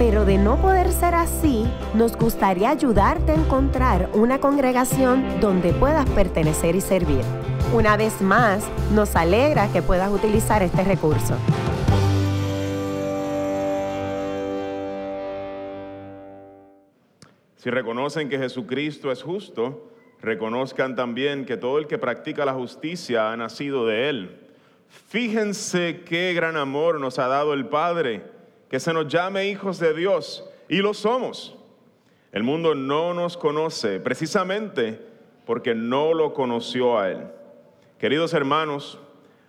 pero de no poder ser así, nos gustaría ayudarte a encontrar una congregación donde puedas pertenecer y servir. Una vez más, nos alegra que puedas utilizar este recurso. Si reconocen que Jesucristo es justo, reconozcan también que todo el que practica la justicia ha nacido de Él. Fíjense qué gran amor nos ha dado el Padre, que se nos llame hijos de Dios, y lo somos. El mundo no nos conoce precisamente porque no lo conoció a Él. Queridos hermanos,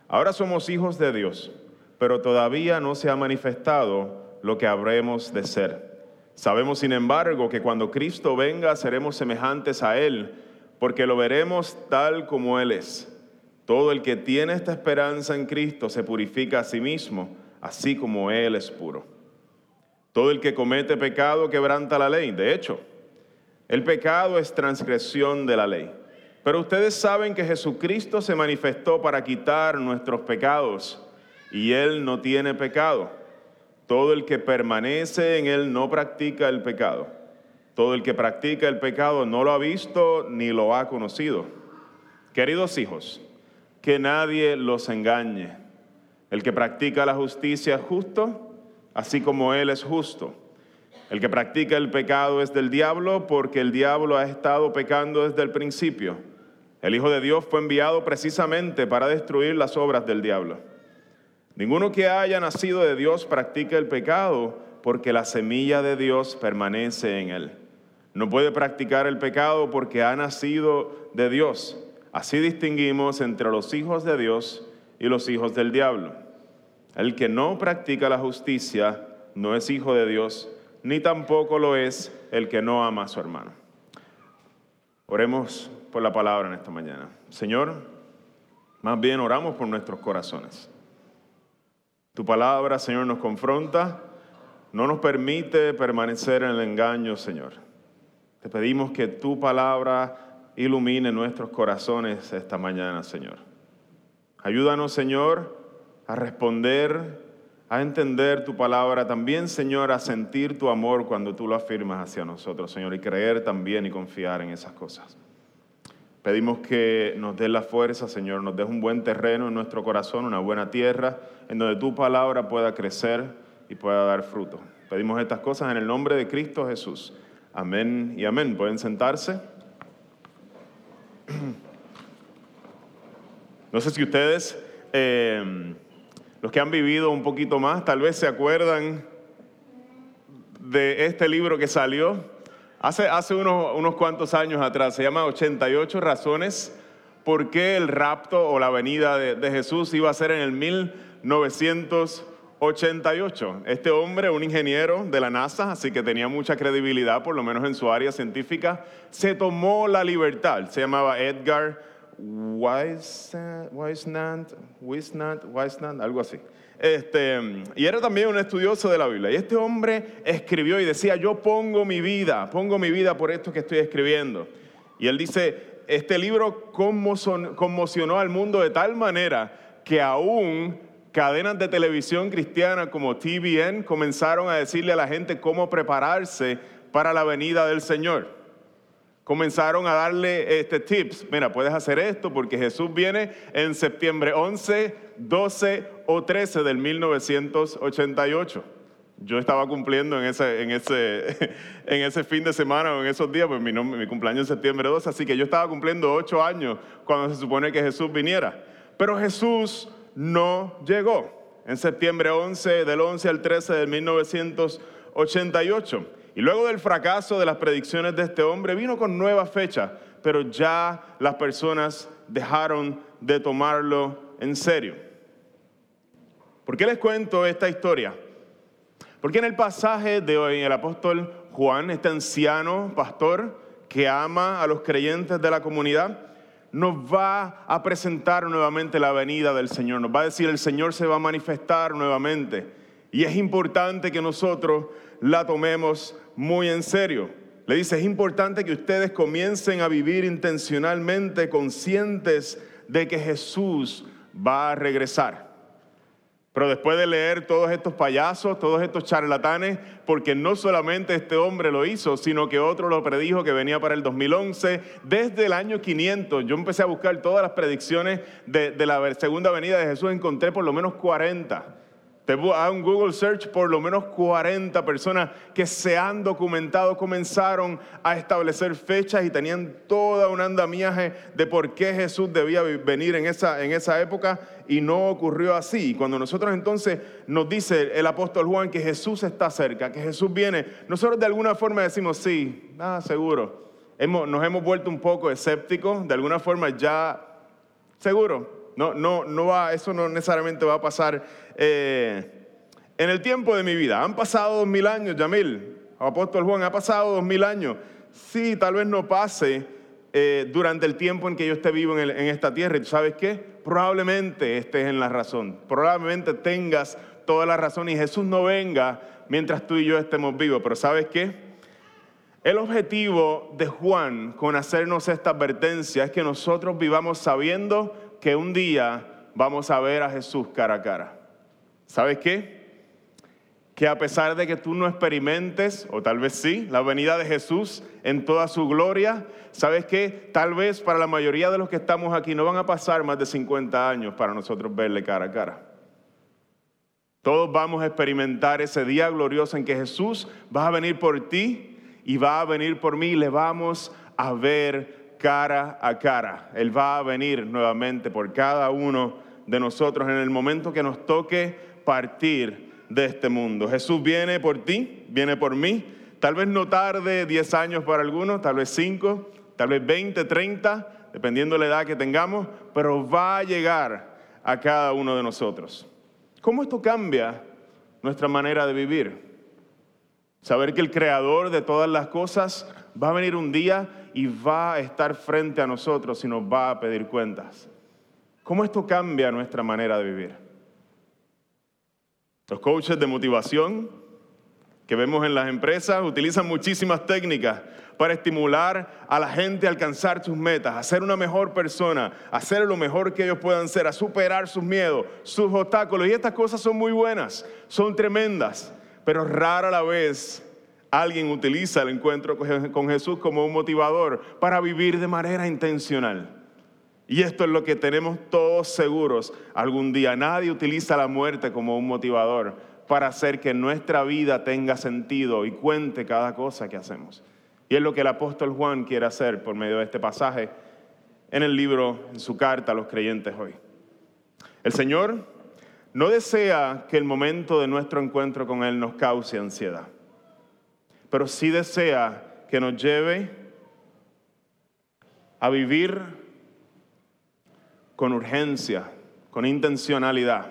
ahora somos hijos de Dios, pero todavía no se ha manifestado lo que habremos de ser. Sabemos, sin embargo, que cuando Cristo venga seremos semejantes a Él porque lo veremos tal como Él es. Todo el que tiene esta esperanza en Cristo se purifica a sí mismo, así como Él es puro. Todo el que comete pecado quebranta la ley. De hecho, el pecado es transgresión de la ley. Pero ustedes saben que Jesucristo se manifestó para quitar nuestros pecados y Él no tiene pecado. Todo el que permanece en Él no practica el pecado. Todo el que practica el pecado no lo ha visto ni lo ha conocido. Queridos hijos, que nadie los engañe. El que practica la justicia es justo, así como Él es justo. El que practica el pecado es del diablo, porque el diablo ha estado pecando desde el principio. El Hijo de Dios fue enviado precisamente para destruir las obras del diablo. Ninguno que haya nacido de Dios practica el pecado, porque la semilla de Dios permanece en él. No puede practicar el pecado porque ha nacido de Dios. Así distinguimos entre los hijos de Dios y los hijos del diablo. El que no practica la justicia no es hijo de Dios, ni tampoco lo es el que no ama a su hermano. Oremos por la palabra en esta mañana. Señor, más bien oramos por nuestros corazones. Tu palabra, Señor, nos confronta, no nos permite permanecer en el engaño, Señor. Te pedimos que tu palabra ilumine nuestros corazones esta mañana, Señor. Ayúdanos, Señor, a responder, a entender tu palabra, también, Señor, a sentir tu amor cuando tú lo afirmas hacia nosotros, Señor, y creer también y confiar en esas cosas. Pedimos que nos des la fuerza, Señor, nos des un buen terreno en nuestro corazón, una buena tierra, en donde tu palabra pueda crecer y pueda dar fruto. Pedimos estas cosas en el nombre de Cristo Jesús. Amén y amén. Pueden sentarse. No sé si ustedes, eh, los que han vivido un poquito más, tal vez se acuerdan de este libro que salió hace, unos, cuantos años atrás. Se llama 88 razones por qué el rapto o la venida de, de Jesús iba a ser en el 1900. 88. Este hombre, un ingeniero de la NASA, así que tenía mucha credibilidad, por lo menos en su área científica, se tomó la libertad. Se llamaba Edgar Weisnant, algo así. Este, y era también un estudioso de la Biblia. Y este hombre escribió y decía, yo pongo mi vida, pongo mi vida por esto que estoy escribiendo. Y él dice, este libro conmocionó al mundo de tal manera que aún cadenas de televisión cristiana como TVN comenzaron a decirle a la gente cómo prepararse para la venida del Señor. Comenzaron a darle este tips. Mira, puedes hacer esto porque Jesús viene en septiembre 11, 12 o 13 del 1988. Yo estaba cumpliendo en ese, en ese, en ese fin de semana o en esos días, pues mi, mi cumpleaños es septiembre 12, así que yo estaba cumpliendo ocho años cuando se supone que Jesús viniera. Pero Jesús no llegó. En septiembre 11, del 11 al 13 de 1988. Y luego del fracaso de las predicciones de este hombre, vino con nueva fecha, pero ya las personas dejaron de tomarlo en serio. ¿Por qué les cuento esta historia? Porque en el pasaje de hoy, el apóstol Juan, este anciano pastor, que ama a los creyentes de la comunidad, nos va a presentar nuevamente la venida del Señor. Nos va a decir, el Señor se va a manifestar nuevamente. Y es importante que nosotros la tomemos muy en serio. Le dice, es importante que ustedes comiencen a vivir intencionalmente conscientes de que Jesús va a regresar. Pero después de leer todos estos payasos, todos estos charlatanes, porque no solamente este hombre lo hizo, sino que otro lo predijo que venía para el 2011, desde el año 500, yo empecé a buscar todas las predicciones de, la segunda venida de Jesús, encontré por lo menos 40. Te a un Google search, por lo menos 40 personas que se han documentado comenzaron a establecer fechas y tenían toda un andamiaje de por qué Jesús debía venir en esa, en esa época y no ocurrió así. Cuando nosotros entonces nos dice el apóstol Juan que Jesús está cerca, que Jesús viene, nosotros de alguna forma decimos, sí, ah, seguro. Hemos, nos hemos vuelto un poco escépticos, de alguna forma ya, seguro, no, no, no va, eso no necesariamente va a pasar eh, en el tiempo de mi vida. Han pasado dos mil años, Yamil, apóstol Juan, ha pasado dos mil años. Sí, tal vez no pase eh, durante el tiempo en que yo esté vivo en, en esta tierra. ¿Y sabes qué? Probablemente estés en la razón. Probablemente tengas toda la razón y Jesús no venga mientras tú y yo estemos vivos. Pero ¿sabes qué? El objetivo de Juan con hacernos esta advertencia es que nosotros vivamos sabiendo que un día vamos a ver a Jesús cara a cara. ¿Sabes qué? Que a pesar de que tú no experimentes, o tal vez sí, la venida de Jesús en toda su gloria, ¿sabes qué? Tal vez para la mayoría de los que estamos aquí no van a pasar más de 50 años para nosotros verle cara a cara. Todos vamos a experimentar ese día glorioso en que Jesús va a venir por ti y va a venir por mí y le vamos a ver cara a cara. Él va a venir nuevamente por cada uno de nosotros en el momento que nos toque partir de este mundo. Jesús viene por ti, viene por mí. Tal vez no tarde 10 años para algunos, tal vez 5, tal vez 20, 30, dependiendo de la edad que tengamos, pero va a llegar a cada uno de nosotros. ¿Cómo esto cambia nuestra manera de vivir? Saber que el creador de todas las cosas va a venir un día y va a estar frente a nosotros y nos va a pedir cuentas. ¿Cómo esto cambia nuestra manera de vivir? Los coaches de motivación que vemos en las empresas utilizan muchísimas técnicas para estimular a la gente a alcanzar sus metas, a ser una mejor persona, a hacer lo mejor que ellos puedan ser, a superar sus miedos, sus obstáculos. Y estas cosas son muy buenas, son tremendas, pero rara la vez alguien utiliza el encuentro con Jesús como un motivador para vivir de manera intencional. Y esto es lo que tenemos todos seguros algún día. Nadie utiliza la muerte como un motivador para hacer que nuestra vida tenga sentido y cuente cada cosa que hacemos. Y es lo que el apóstol Juan quiere hacer por medio de este pasaje en el libro, en su carta a los creyentes hoy. El Señor no desea que el momento de nuestro encuentro con Él nos cause ansiedad pero sí desea que nos lleve a vivir con urgencia, con intencionalidad,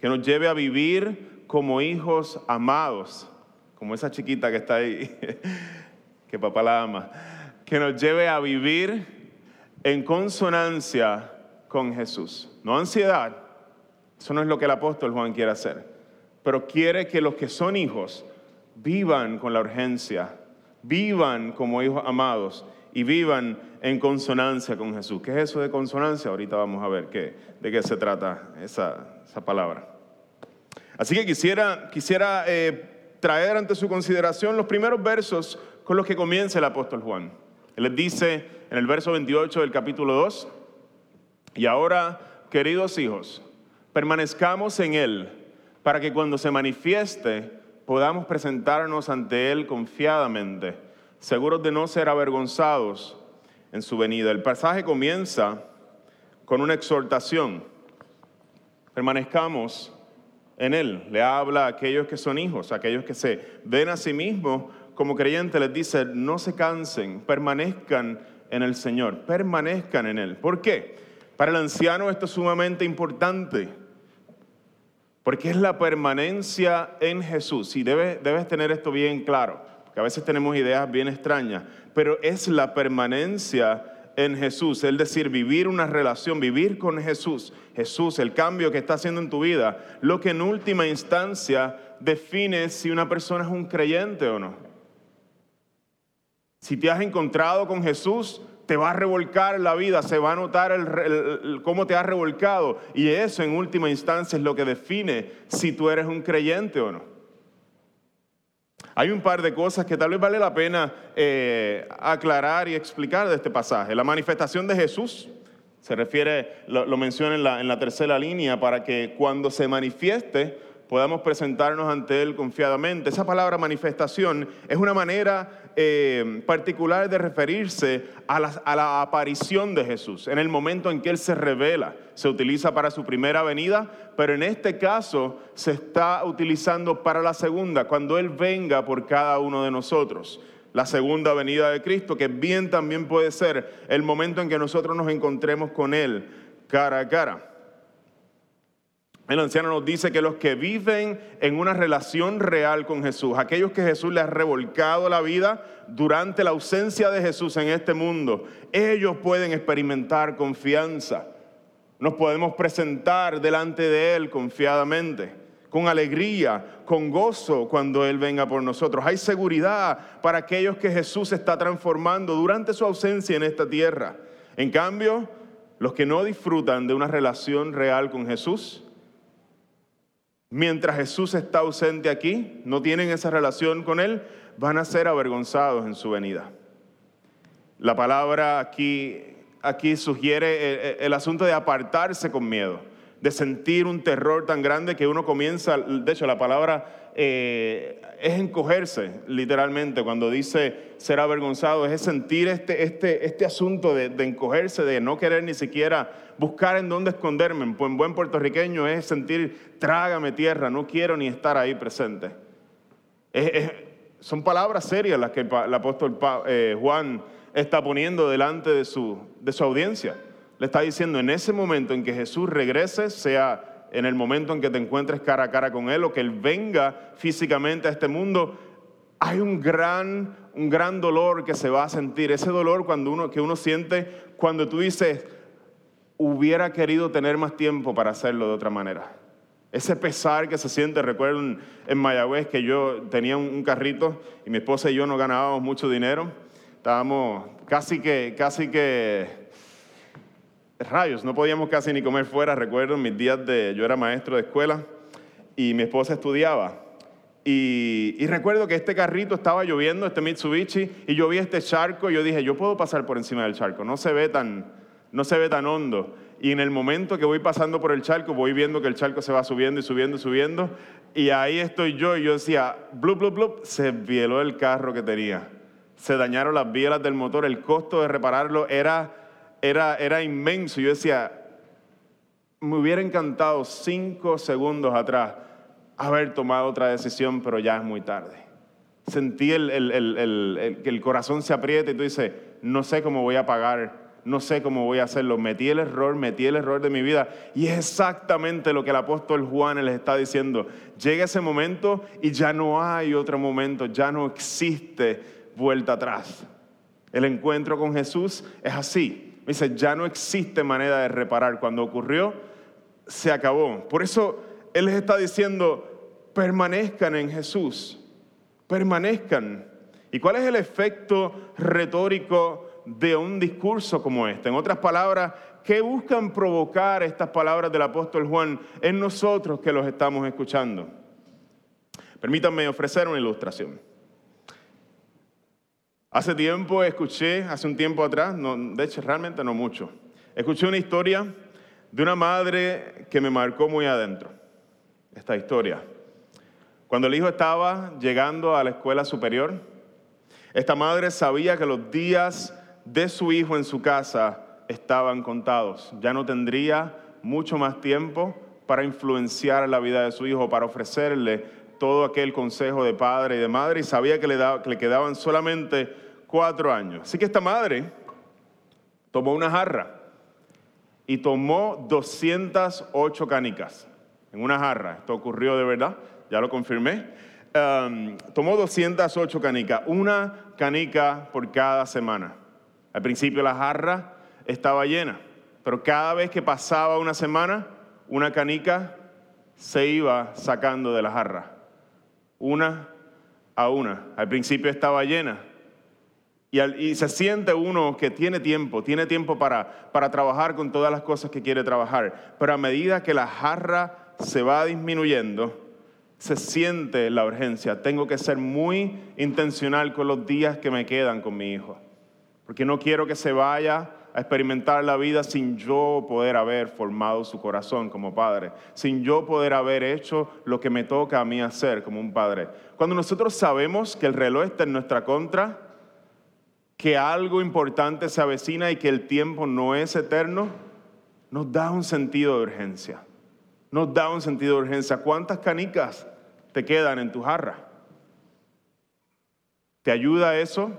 que nos lleve a vivir como hijos amados, como esa chiquita que está ahí, que papá la ama, que nos lleve a vivir en consonancia con Jesús. No ansiedad, eso no es lo que el apóstol Juan quiere hacer, pero quiere que los que son hijos vivan con la urgencia, vivan como hijos amados y vivan en consonancia con Jesús. ¿Qué es eso de consonancia? Ahorita vamos a ver qué, de qué se trata esa, palabra. Así que quisiera, quisiera eh, traer ante su consideración los primeros versos con los que comienza el apóstol Juan. Él les dice en el verso 28 del capítulo 2, y ahora, queridos hijos, permanezcamos en Él para que cuando se manifieste podamos presentarnos ante Él confiadamente, seguros de no ser avergonzados en su venida. El pasaje comienza con una exhortación. Permanezcamos en Él. Le habla a aquellos que son hijos, a aquellos que se ven a sí mismos como creyentes, les dice, no se cansen, permanezcan en el Señor, permanezcan en Él. ¿Por qué? Para el anciano esto es sumamente importante porque es la permanencia en Jesús. Y debes, debes tener esto bien claro. que a veces tenemos ideas bien extrañas, pero es la permanencia en Jesús, es decir, vivir una relación, vivir con Jesús, Jesús, el cambio que está haciendo en tu vida, lo que en última instancia define si una persona es un creyente o no. Si te has encontrado con Jesús, te va a revolcar la vida, se va a notar cómo te has revolcado. Y eso en última instancia es lo que define si tú eres un creyente o no. Hay un par de cosas que tal vez vale la pena eh, aclarar y explicar de este pasaje. La manifestación de Jesús se refiere, lo, menciona en la, en la tercera línea, para que cuando se manifieste podamos presentarnos ante Él confiadamente. Esa palabra manifestación es una manera eh, particular de referirse a la, a la, aparición de Jesús, en el momento en que Él se revela. Se utiliza para su primera venida, pero en este caso se está utilizando para la segunda, cuando Él venga por cada uno de nosotros. La segunda venida de Cristo, que bien también puede ser el momento en que nosotros nos encontremos con Él cara a cara. El anciano nos dice que los que viven en una relación real con Jesús, aquellos que Jesús les ha revolcado la vida durante la ausencia de Jesús en este mundo, ellos pueden experimentar confianza. Nos podemos presentar delante de Él confiadamente, con alegría, con gozo cuando Él venga por nosotros. Hay seguridad para aquellos que Jesús está transformando durante su ausencia en esta tierra. En cambio, los que no disfrutan de una relación real con Jesús, mientras Jesús está ausente aquí, no tienen esa relación con Él, van a ser avergonzados en su venida. La palabra aquí, aquí sugiere el, asunto de apartarse con miedo, de sentir un terror tan grande que uno comienza, de hecho la palabra eh, es encogerse, literalmente, cuando dice ser avergonzado, es sentir este, este, este asunto de, de encogerse, de no querer ni siquiera buscar en dónde esconderme. En buen puertorriqueño es sentir, trágame tierra, no quiero ni estar ahí presente. son palabras serias las que el, apóstol eh, Juan está poniendo delante de su, de su audiencia. Le está diciendo, en ese momento en que Jesús regrese, sea en el momento en que te encuentres cara a cara con Él o que Él venga físicamente a este mundo, hay un gran, un gran dolor que se va a sentir. Ese dolor cuando uno, que uno siente cuando tú dices, hubiera querido tener más tiempo para hacerlo de otra manera. Ese pesar que se siente, recuerdo en Mayagüez que yo tenía un carrito y mi esposa y yo no ganábamos mucho dinero. Estábamos casi que, casi que, rayos, no podíamos casi ni comer fuera. Recuerdo mis días de, yo era maestro de escuela y mi esposa estudiaba. Y, y, recuerdo que este carrito estaba lloviendo, este Mitsubishi, y yo vi este charco y yo dije, yo puedo pasar por encima del charco, no se ve tan, no se ve tan hondo. Y en el momento que voy pasando por el charco, voy viendo que el charco se va subiendo y subiendo y subiendo. Y ahí estoy yo y yo decía, blup, blup, blup, se vieló el carro que tenía. Se dañaron las bielas del motor, el costo de repararlo era, era, era inmenso. Yo decía, me hubiera encantado cinco segundos atrás haber tomado otra decisión, pero ya es muy tarde. Sentí el, el, que el corazón se aprieta y tú dices, no sé cómo voy a pagar no sé cómo voy a hacerlo. Metí el error, metí el error de mi vida. Y es exactamente lo que el apóstol Juan les está diciendo. Llega ese momento y ya no hay otro momento, ya no existe vuelta atrás. El encuentro con Jesús es así. Dice, ya no existe manera de reparar. Cuando ocurrió, se acabó. Por eso Él les está diciendo, permanezcan en Jesús. Permanezcan. ¿Y cuál es el efecto retórico de un discurso como este. En otras palabras, ¿qué buscan provocar estas palabras del apóstol Juan en nosotros que los estamos escuchando? Permítanme ofrecer una ilustración. Hace tiempo escuché, hace un tiempo atrás, no, de hecho realmente no mucho, escuché una historia de una madre que me marcó muy adentro. Esta historia. Cuando el hijo estaba llegando a la escuela superior, esta madre sabía que los días de su hijo en su casa estaban contados. Ya no tendría mucho más tiempo para influenciar la vida de su hijo, para ofrecerle todo aquel consejo de padre y de madre, y sabía que le, que le quedaban solamente cuatro años. Así que esta madre tomó una jarra y tomó 208 canicas en una jarra. Esto ocurrió de verdad, ya lo confirmé. um, tomó 208 canicas, una canica por cada semana. Al principio la jarra estaba llena, pero cada vez que pasaba una semana, una canica se iba sacando de la jarra, una a una. Al principio estaba llena, y, se siente uno que tiene tiempo, tiene tiempo para, para trabajar con todas las cosas que quiere trabajar. Pero a medida que la jarra se va disminuyendo, se siente la urgencia. Tengo que ser muy intencional con los días que me quedan con mi hijo. Porque no quiero que se vaya a experimentar la vida sin yo poder haber formado su corazón como padre, sin yo poder haber hecho lo que me toca a mí hacer como un padre. Cuando nosotros sabemos que el reloj está en nuestra contra, que algo importante se avecina y que el tiempo no es eterno, nos da un sentido de urgencia. Nos da un sentido de urgencia. ¿Cuántas canicas te quedan en tu jarra? ¿Te ayuda eso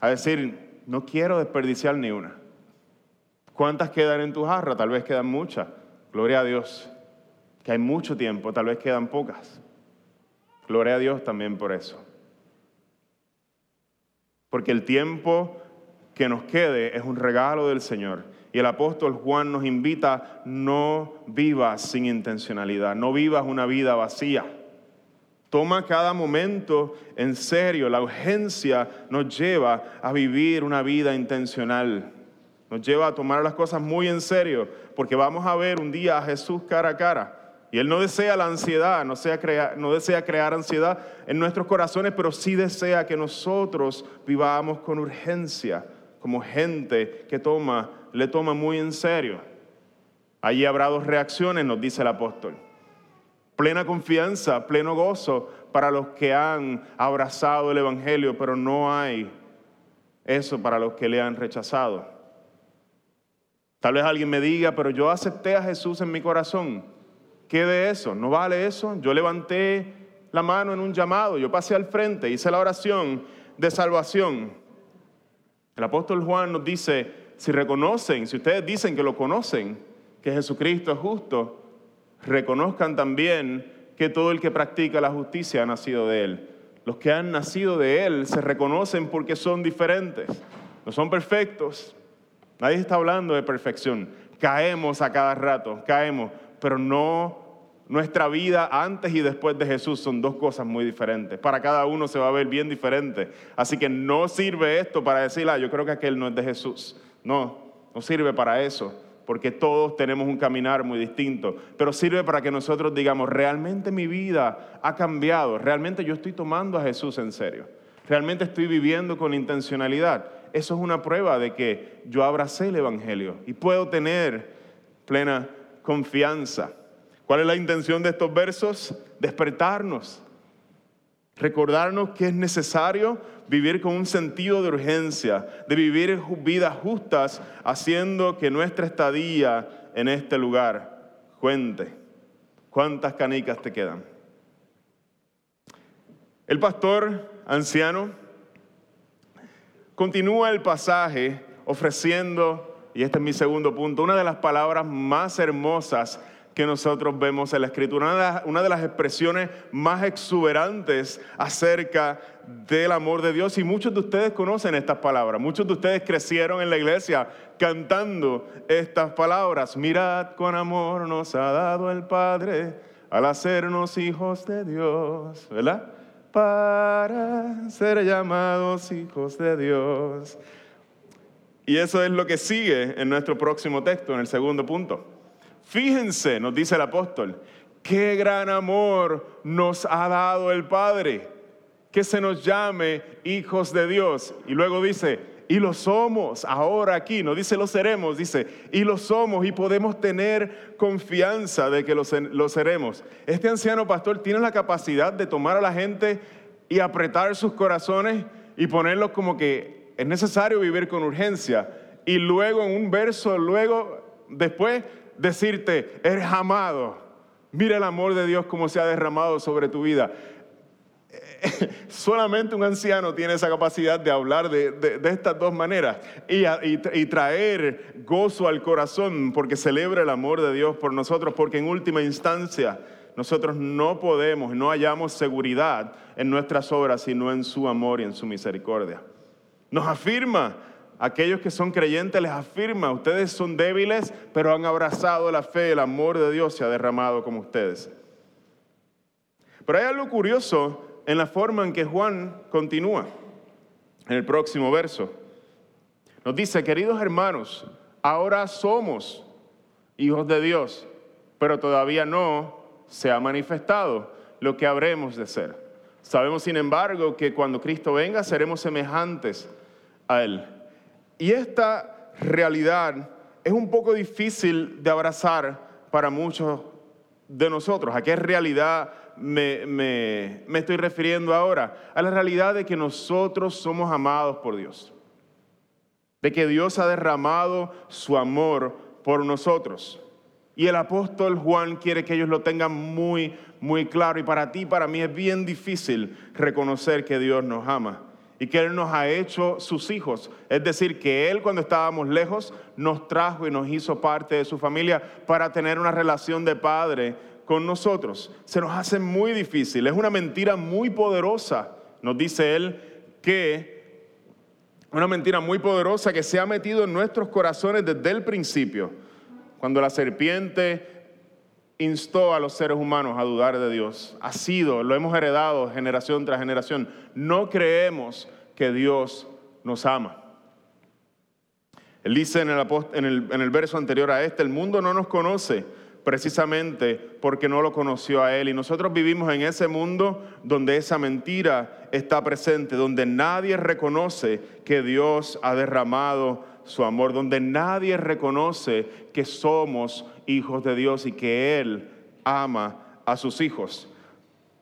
a decir, no quiero desperdiciar ni una? ¿Cuántas quedan en tu jarra? Tal vez quedan muchas. Gloria a Dios. Que hay mucho tiempo, tal vez quedan pocas. Gloria a Dios también por eso porque el tiempo que nos quede es un regalo del Señor. Y el apóstol Juan nos invita, no vivas sin intencionalidad, no vivas una vida vacía. Toma cada momento en serio. La urgencia nos lleva a vivir una vida intencional. Nos lleva a tomar las cosas muy en serio, porque vamos a ver un día a Jesús cara a cara. Y Él no desea la ansiedad, no, no, desea crear ansiedad en nuestros corazones, pero sí desea que nosotros vivamos con urgencia, como gente que toma, le toma muy en serio. Allí habrá dos reacciones, nos dice el apóstol. Plena confianza, pleno gozo para los que han abrazado el Evangelio, pero no hay eso para los que le han rechazado. Tal vez alguien me diga, pero yo acepté a Jesús en mi corazón. ¿Qué de eso? ¿No vale eso? Yo levanté la mano en un llamado, yo pasé al frente, hice la oración de salvación. El apóstol Juan nos dice, si reconocen, si ustedes dicen que lo conocen, que Jesucristo es justo, reconozcan también que todo el que practica la justicia ha nacido de Él. Los que han nacido de Él se reconocen porque son diferentes, no son perfectos. Nadie está hablando de perfección. Caemos a cada rato, caemos, pero no nuestra vida antes y después de Jesús son dos cosas muy diferentes. Para cada uno se va a ver bien diferente. Así que no sirve esto para decir, ah, yo creo que aquel no es de Jesús. No, no sirve para eso, porque todos tenemos un caminar muy distinto. Pero sirve para que nosotros digamos, realmente mi vida ha cambiado, realmente yo estoy tomando a Jesús en serio, realmente estoy viviendo con intencionalidad. Eso es una prueba de que yo abracé el Evangelio y puedo tener plena confianza. ¿Cuál es la intención de estos versos? Despertarnos, recordarnos que es necesario vivir con un sentido de urgencia, de vivir vidas justas, haciendo que nuestra estadía en este lugar cuente. ¿Cuántas canicas te quedan? El pastor anciano continúa el pasaje ofreciendo, y este es mi segundo punto, una de las palabras más hermosas que nosotros vemos en la escritura, una de, las, expresiones más exuberantes acerca del amor de Dios. Y muchos de ustedes conocen estas palabras, muchos de ustedes crecieron en la iglesia cantando estas palabras. Mirad con amor nos ha dado el Padre al hacernos hijos de Dios, ¿verdad? Para ser llamados hijos de Dios. Y eso es lo que sigue en nuestro próximo texto, en el segundo punto. Fíjense, nos dice el apóstol, qué gran amor nos ha dado el Padre, que se nos llame hijos de Dios. Y luego dice, y lo somos ahora aquí, no dice lo seremos, dice, y lo somos y podemos tener confianza de que lo, lo seremos. Este anciano pastor tiene la capacidad de tomar a la gente y apretar sus corazones y ponerlos como que es necesario vivir con urgencia. Y luego en un verso, luego después decirte, eres amado. Mira el amor de Dios como se ha derramado sobre tu vida. Solamente un anciano tiene esa capacidad de hablar de, estas dos maneras y, y, traer gozo al corazón porque celebra el amor de Dios por nosotros, porque en última instancia nosotros no podemos, no hallamos seguridad en nuestras obras, sino en su amor y en su misericordia. Nos afirma, aquellos que son creyentes les afirma, ustedes son débiles, pero han abrazado la fe, el amor de Dios se ha derramado como ustedes. Pero hay algo curioso en la forma en que Juan continúa en el próximo verso. Nos dice, queridos hermanos, ahora somos hijos de Dios, pero todavía no se ha manifestado lo que habremos de ser. Sabemos, sin embargo, que cuando Cristo venga seremos semejantes a Él. Y esta realidad es un poco difícil de abrazar para muchos de nosotros. ¿A qué realidad me, me, estoy refiriendo ahora? A la realidad de que nosotros somos amados por Dios. De que Dios ha derramado su amor por nosotros. Y el apóstol Juan quiere que ellos lo tengan muy, muy claro. Y para ti, para mí es bien difícil reconocer que Dios nos ama y que Él nos ha hecho sus hijos. Es decir, que Él cuando estábamos lejos nos trajo y nos hizo parte de su familia para tener una relación de padre con nosotros. Se nos hace muy difícil. Es una mentira muy poderosa, nos dice Él, que una mentira muy poderosa que se ha metido en nuestros corazones desde el principio cuando la serpiente instó a los seres humanos a dudar de Dios. Ha sido, lo hemos heredado generación tras generación. No creemos que Dios nos ama. Él dice en el, en el, verso anterior a este, el mundo no nos conoce precisamente porque no lo conoció a Él. Y nosotros vivimos en ese mundo donde esa mentira está presente, donde nadie reconoce que Dios ha derramado su amor, donde nadie reconoce que somos hijos de Dios y que Él ama a sus hijos.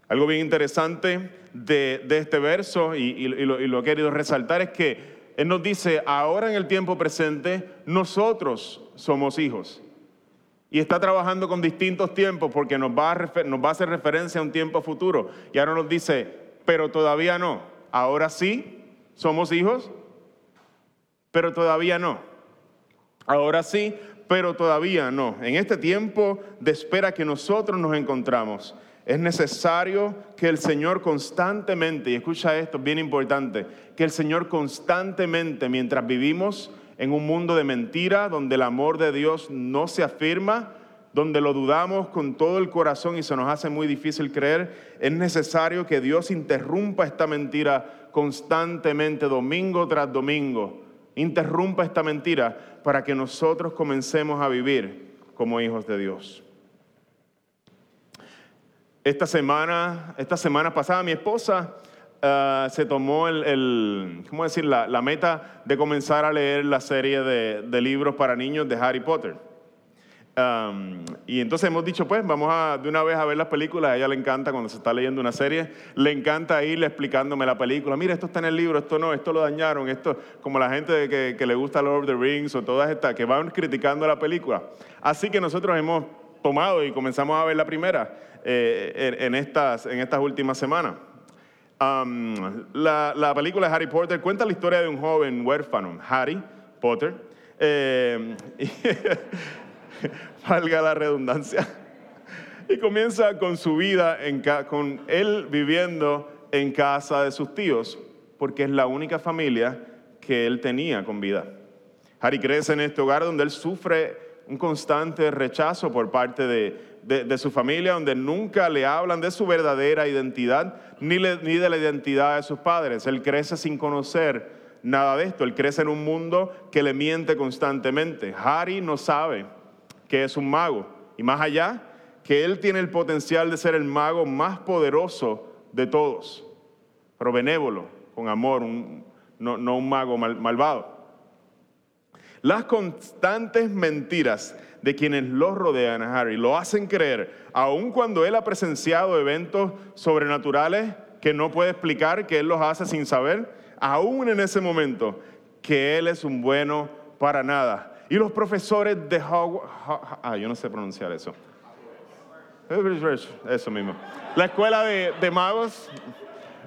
Algo bien interesante de, este verso y, lo, y lo he querido resaltar es que Él nos dice, ahora en el tiempo presente, nosotros somos hijos. Y está trabajando con distintos tiempos porque nos va, a nos va a hacer referencia a un tiempo futuro. Y ahora nos dice, pero todavía no. Ahora sí, somos hijos, pero todavía no. Ahora sí, pero todavía no. En este tiempo de espera que nosotros nos encontramos, es necesario que el Señor constantemente, y escucha esto, bien importante, que el Señor constantemente, mientras vivimos en un mundo de mentira, donde el amor de Dios no se afirma, donde lo dudamos con todo el corazón y se nos hace muy difícil creer, es necesario que Dios interrumpa esta mentira constantemente, domingo tras domingo interrumpa esta mentira para que nosotros comencemos a vivir como hijos de Dios. Esta semana, pasada, mi esposa ah, se tomó el, ¿cómo decir? La, meta de comenzar a leer la serie de libros para niños de Harry Potter y entonces hemos dicho, pues vamos a, de una vez a ver las películas. A ella le encanta cuando se está leyendo una serie, le encanta irle explicándome la película. Mira, esto está en el libro, esto no, esto lo dañaron, esto, como la gente que, que le gusta Lord of the Rings o todas estas, que van criticando la película. Así que nosotros hemos tomado y comenzamos a ver la primera eh, en, estas, en estas últimas semanas. la, la, película de Harry Potter cuenta la historia de un joven huérfano, Harry Potter. Eh, valga la redundancia. Y comienza con su vida, con él viviendo en casa de sus tíos, porque es la única familia que él tenía con vida. Harry crece en este hogar donde él sufre un constante rechazo por parte de, su familia, donde nunca le hablan de su verdadera identidad ni, ni de la identidad de sus padres. Él crece sin conocer nada de esto. Él crece en un mundo que le miente constantemente. Harry no sabe que es un mago. Y más allá, que él tiene el potencial de ser el mago más poderoso de todos, pero benévolo, con amor, no, un mago malvado. Las constantes mentiras de quienes lo rodean a Harry lo hacen creer, aun cuando él ha presenciado eventos sobrenaturales que no puede explicar, que él los hace sin saber, aún en ese momento, que él es un bueno para nada y los profesores de Hogwarts, ah, yo no sé pronunciar eso. Eso mismo. La escuela de, magos,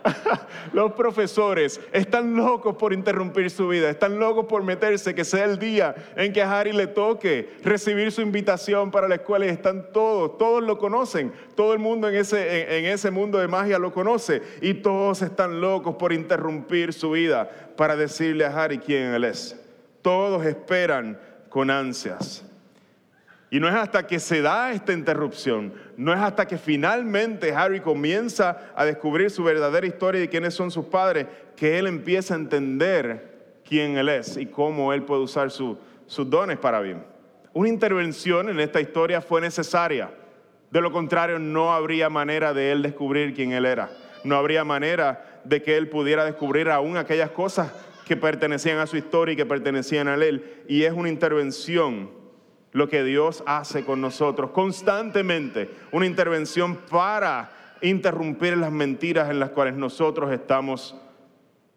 Los profesores están locos por interrumpir su vida, están locos por meterse, que sea el día en que a Harry le toque recibir su invitación para la escuela y están todos, todos lo conocen, todo el mundo en ese, en ese mundo de magia lo conoce y todos están locos por interrumpir su vida para decirle a Harry quién él es. Todos esperan con ansias. Y no es hasta que se da esta interrupción, no es hasta que finalmente Harry comienza a descubrir su verdadera historia y quiénes son sus padres, que él empieza a entender quién él es y cómo él puede usar sus dones para bien. Una intervención en esta historia fue necesaria. De lo contrario, no habría manera de él descubrir quién él era. No habría manera de que él pudiera descubrir aún aquellas cosas que pertenecían a su historia y que pertenecían a él. Y es una intervención lo que Dios hace con nosotros constantemente, una intervención para interrumpir las mentiras en las cuales nosotros estamos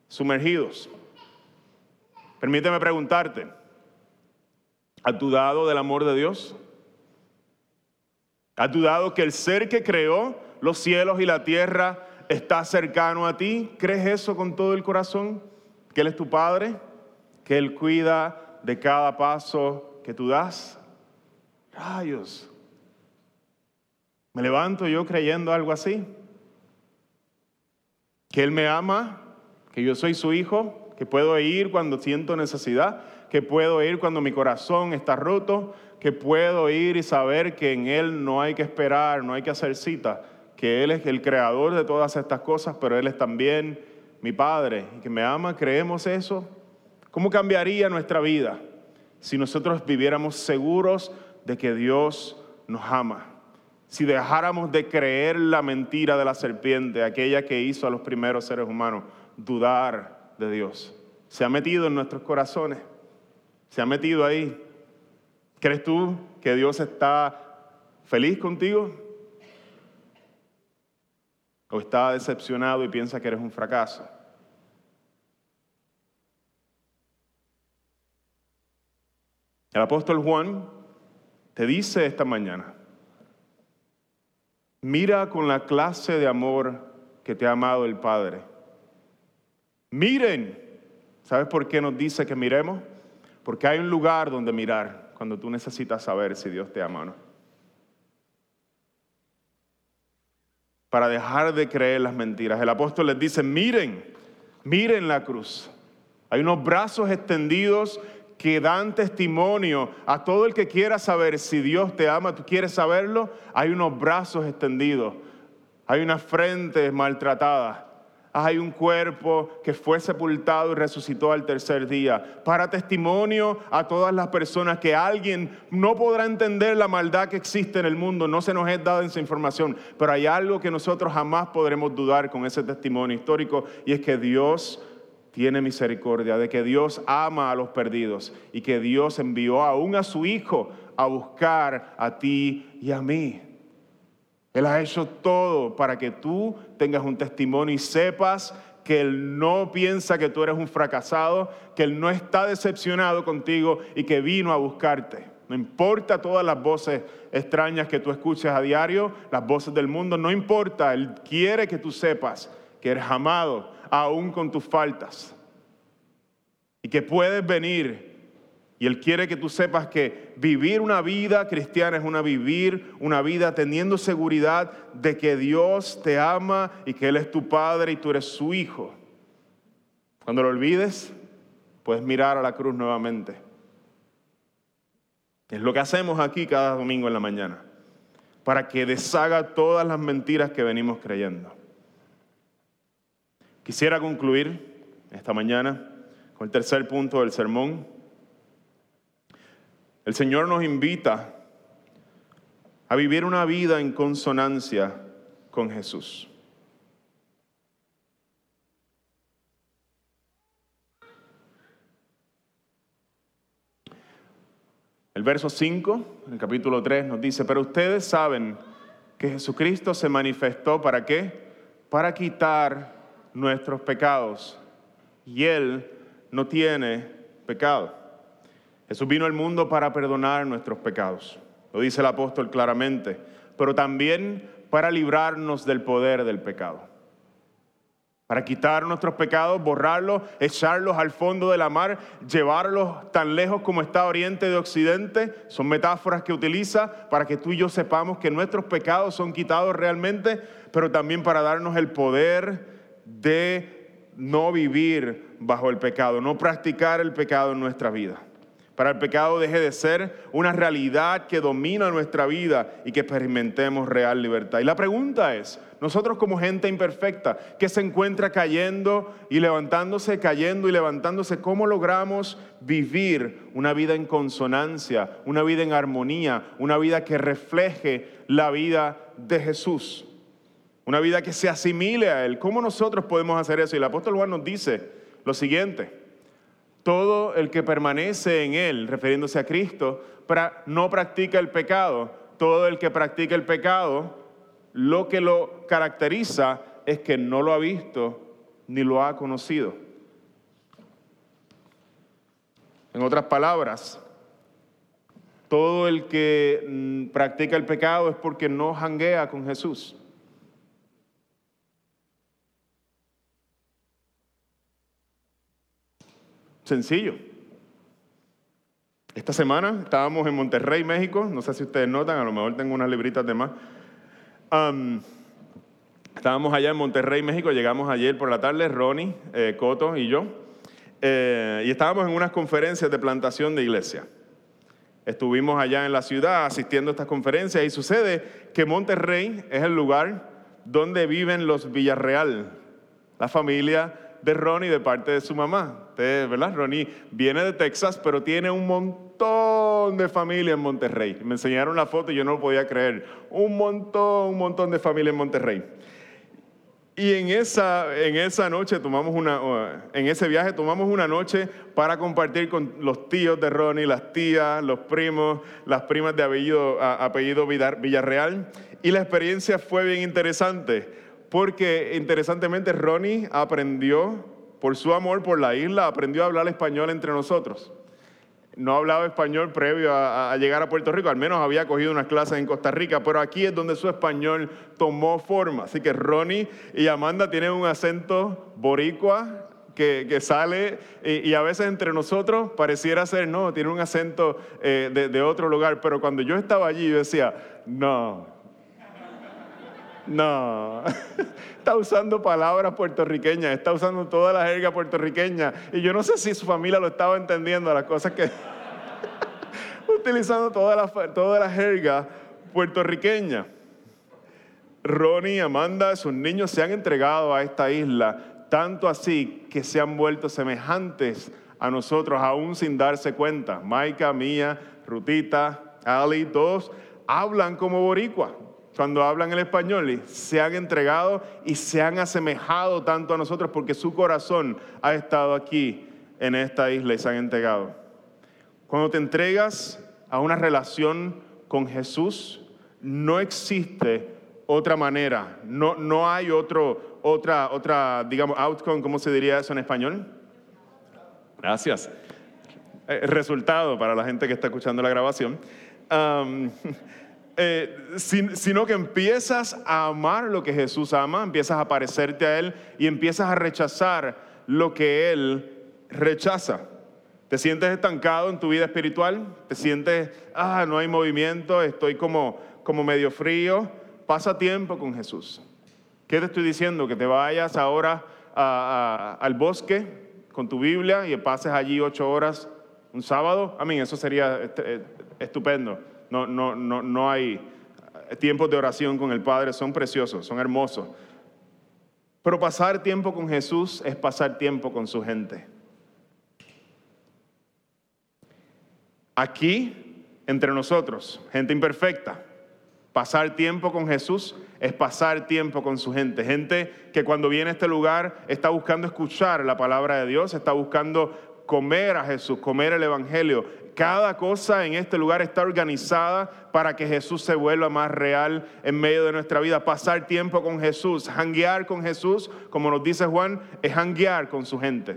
sumergidos. Permíteme preguntarte, ¿has dudado del amor de Dios? ¿Has dudado que el ser que creó los cielos y la tierra está cercano a ti? ¿Crees eso con todo el corazón? ¿Que Él es tu Padre? ¿Que Él cuida de cada paso que tú das? Rayos. Me levanto yo creyendo algo así. Que Él me ama, que yo soy su hijo, que puedo ir cuando siento necesidad, que puedo ir cuando mi corazón está roto, que puedo ir y saber que en Él no hay que esperar, no hay que hacer cita, que Él es el creador de todas estas cosas, pero Él es también mi Padre y que me ama. ¿Creemos eso? ¿Cómo cambiaría nuestra vida si nosotros viviéramos seguros de que Dios nos ama. Si dejáramos de creer la mentira de la serpiente, aquella que hizo a los primeros seres humanos dudar de Dios, se ha metido en nuestros corazones, se ha metido ahí. ¿Crees tú que Dios está feliz contigo? ¿O está decepcionado y piensa que eres un fracaso? El apóstol Juan te dice esta mañana, mira con la clase de amor que te ha amado el Padre. Miren, ¿sabes por qué nos dice que miremos? Porque hay un lugar donde mirar cuando tú necesitas saber si Dios te ama no. Para dejar de creer las mentiras. El apóstol les dice, miren, miren la cruz. Hay unos brazos extendidos que dan testimonio a todo el que quiera saber si Dios te ama, tú quieres saberlo, hay unos brazos extendidos, hay una frente maltratada, hay un cuerpo que fue sepultado y resucitó al tercer día, para testimonio a todas las personas que alguien no podrá entender la maldad que existe en el mundo, no se nos es dada esa información, pero hay algo que nosotros jamás podremos dudar con ese testimonio histórico y es que Dios tiene misericordia, de que Dios ama a los perdidos y que Dios envió aún a su Hijo a buscar a ti y a mí. Él ha hecho todo para que tú tengas un testimonio y sepas que Él no piensa que tú eres un fracasado, que Él no está decepcionado contigo y que vino a buscarte. No importa todas las voces extrañas que tú escuches a diario, las voces del mundo, no importa. Él quiere que tú sepas que eres amado, aún con tus faltas. Y que puedes venir. Y Él quiere que tú sepas que vivir una vida cristiana es una vivir una vida teniendo seguridad de que Dios te ama y que Él es tu Padre y tú eres su Hijo. Cuando lo olvides, puedes mirar a la cruz nuevamente. Es lo que hacemos aquí cada domingo en la mañana, para que deshaga todas las mentiras que venimos creyendo. Quisiera concluir esta mañana con el tercer punto del sermón. El Señor nos invita a vivir una vida en consonancia con Jesús. El verso 5, en el capítulo 3, nos dice, pero ustedes saben que Jesucristo se manifestó para qué? Para quitar nuestros pecados y Él no tiene pecado. Jesús vino al mundo para perdonar nuestros pecados, lo dice el apóstol claramente, pero también para librarnos del poder del pecado. para quitar nuestros pecados, borrarlos, echarlos al fondo de la mar, llevarlos tan lejos como está Oriente de Occidente. Son metáforas que utiliza para que tú y yo sepamos que nuestros pecados son quitados realmente, pero también para darnos el poder de no vivir bajo el pecado, no practicar el pecado en nuestra vida para el pecado deje de ser una realidad que domina nuestra vida y que experimentemos real libertad. Y la pregunta es, nosotros como gente imperfecta que se encuentra cayendo y levantándose, cayendo y levantándose, ¿cómo logramos vivir una vida en consonancia, una vida en armonía, una vida que refleje la vida de Jesús? Una vida que se asimile a Él. ¿Cómo nosotros podemos hacer eso? Y el apóstol Juan nos dice lo siguiente todo el que permanece en Él, refiriéndose a Cristo, no practica el pecado. Todo el que practica el pecado, lo que lo caracteriza es que no lo ha visto ni lo ha conocido. En otras palabras, todo el que mm, practica el pecado es porque no janguea con Jesús. Sencillo. Esta semana estábamos en Monterrey, México. No sé si ustedes notan, a lo mejor tengo unas libritas de más. estábamos allá en Monterrey, México. Llegamos ayer por la tarde, Ronnie, eh, Coto y yo. Eh, y estábamos en unas conferencias de plantación de iglesia. Estuvimos allá en la ciudad asistiendo a estas conferencias y sucede que Monterrey es el lugar donde viven los Villarreal, la familia de Ronnie de parte de su mamá. ¿verdad? Ronnie viene de Texas, pero tiene un montón de familia en Monterrey. Me enseñaron la foto y yo no lo podía creer. Un montón, un montón de familia en Monterrey. Y en esa, en esa noche tomamos una, en ese viaje tomamos una noche para compartir con los tíos de Ronnie, las tías, los primos, las primas de apellido, apellido Villarreal. Y la experiencia fue bien interesante, porque interesantemente Ronnie aprendió por su amor por la isla, aprendió a hablar español entre nosotros. No hablaba español previo a, llegar a Puerto Rico, al menos había cogido unas clases en Costa Rica, pero aquí es donde su español tomó forma. Así que Ronnie y Amanda tienen un acento boricua que, sale y, a veces entre nosotros pareciera ser, no, tiene un acento eh, de, de otro lugar, pero cuando yo estaba allí yo decía, no, no, está usando palabras puertorriqueñas, está usando toda la jerga puertorriqueña. Y yo no sé si su familia lo estaba entendiendo, las cosas que... utilizando toda la, toda la jerga puertorriqueña. Ronnie, Amanda, sus niños se han entregado a esta isla, tanto así que se han vuelto semejantes a nosotros, aún sin darse cuenta. Maika, Mía, Rutita, Ali, todos hablan como boricua cuando hablan el español, se han entregado y se han asemejado tanto a nosotros porque su corazón ha estado aquí en esta isla y se han entregado. Cuando te entregas a una relación con Jesús, no existe otra manera, no, no hay otro, otra, otra, digamos, outcome, ¿cómo se diría eso en español? Gracias. Eh, resultado para la gente que está escuchando la grabación. Eh, sino que empiezas a amar lo que Jesús ama, empiezas a parecerte a Él y empiezas a rechazar lo que Él rechaza. ¿Te sientes estancado en tu vida espiritual? ¿Te sientes, ah, no hay movimiento, estoy como, como medio frío? Pasa tiempo con Jesús. ¿Qué te estoy diciendo? Que te vayas ahora al bosque con tu Biblia y pases allí ocho horas un sábado. A mí, eso sería eh, estupendo no, no, no, no hay tiempos de oración con el Padre, son preciosos, son hermosos. Pero pasar tiempo con Jesús es pasar tiempo con su gente. Aquí, entre nosotros, gente imperfecta, pasar tiempo con Jesús es pasar tiempo con su gente. Gente que cuando viene a este lugar está buscando escuchar la palabra de Dios, está buscando comer a Jesús, comer el Evangelio, cada cosa en este lugar está organizada para que Jesús se vuelva más real en medio de nuestra vida. Pasar tiempo con Jesús, hanguear con Jesús, como nos dice Juan, es hanguear con su gente.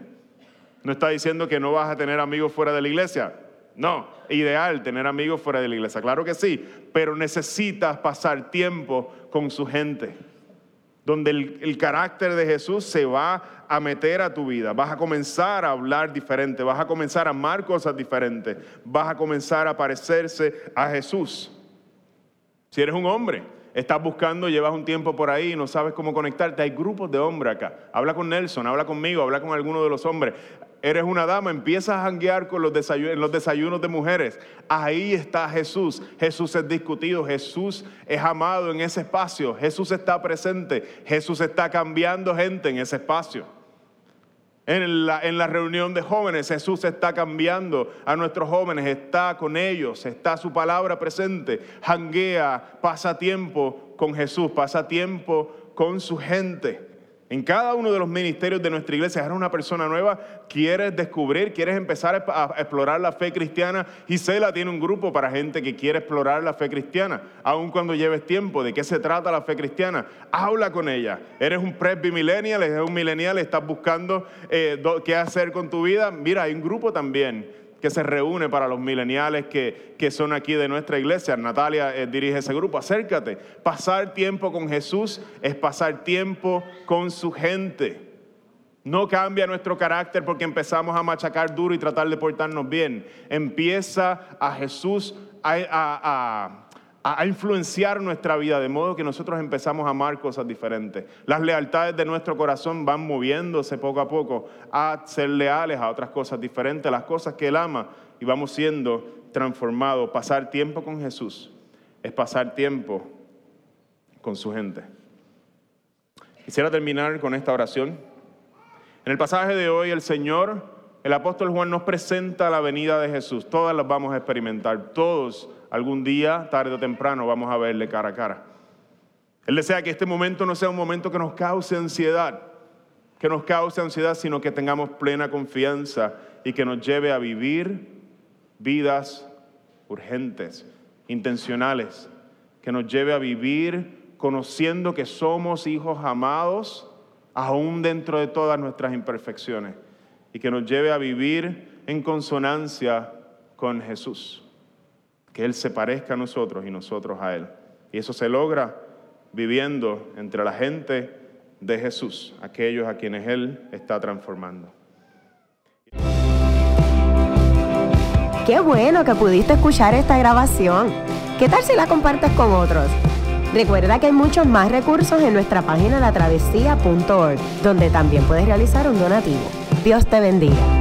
No está diciendo que no vas a tener amigos fuera de la iglesia. No, ideal tener amigos fuera de la iglesia, claro que sí, pero necesitas pasar tiempo con su gente donde el, carácter de Jesús se va a meter a tu vida. Vas a comenzar a hablar diferente, vas a comenzar a amar cosas diferentes, vas a comenzar a parecerse a Jesús. Si eres un hombre, estás buscando, llevas un tiempo por ahí y no sabes cómo conectarte, hay grupos de hombres acá. Habla con Nelson, habla conmigo, habla con alguno de los hombres. Eres una dama, empiezas a janguear con los desayunos, en los desayunos de mujeres. Ahí está Jesús. Jesús es discutido, Jesús es amado en ese espacio. Jesús está presente, Jesús está cambiando gente en ese espacio. En la, en la, reunión de jóvenes, Jesús está cambiando a nuestros jóvenes, está con ellos, está su palabra presente, janguea, pasa tiempo con Jesús, pasa tiempo con su gente. En cada uno de los ministerios de nuestra iglesia, eres una persona nueva, quieres descubrir, quieres empezar a explorar la fe cristiana. Gisela tiene un grupo para gente que quiere explorar la fe cristiana, aun cuando lleves tiempo. ¿De qué se trata la fe cristiana? Habla con ella. Eres un presby millennial, eres un millennial, estás buscando eh, qué hacer con tu vida. Mira, hay un grupo también que se reúne para los mileniales que, que son aquí de nuestra iglesia. Natalia eh, dirige ese grupo. Acércate. Pasar tiempo con Jesús es pasar tiempo con su gente. No cambia nuestro carácter porque empezamos a machacar duro y tratar de portarnos bien. Empieza a Jesús a a, influenciar nuestra vida, de modo que nosotros empezamos a amar cosas diferentes. Las lealtades de nuestro corazón van moviéndose poco a poco a ser leales a otras cosas diferentes, las cosas que Él ama, y vamos siendo transformados. Pasar tiempo con Jesús es pasar tiempo con su gente. Quisiera terminar con esta oración. En el pasaje de hoy, el Señor, el apóstol Juan nos presenta la venida de Jesús. Todas las vamos a experimentar, todos algún día, tarde o temprano, vamos a verle cara a cara. Él desea que este momento no sea un momento que nos cause ansiedad, que nos cause ansiedad, sino que tengamos plena confianza y que nos lleve a vivir vidas urgentes, intencionales, que nos lleve a vivir conociendo que somos hijos amados, aún dentro de todas nuestras imperfecciones, y que nos lleve a vivir en consonancia con Jesús que Él se parezca a nosotros y nosotros a Él. Y eso se logra viviendo entre la gente de Jesús, aquellos a quienes Él está transformando. Qué bueno que pudiste escuchar esta grabación. ¿Qué tal si la compartes con otros? Recuerda que hay muchos más recursos en nuestra página latravesía.org, donde también puedes realizar un donativo. Dios te bendiga.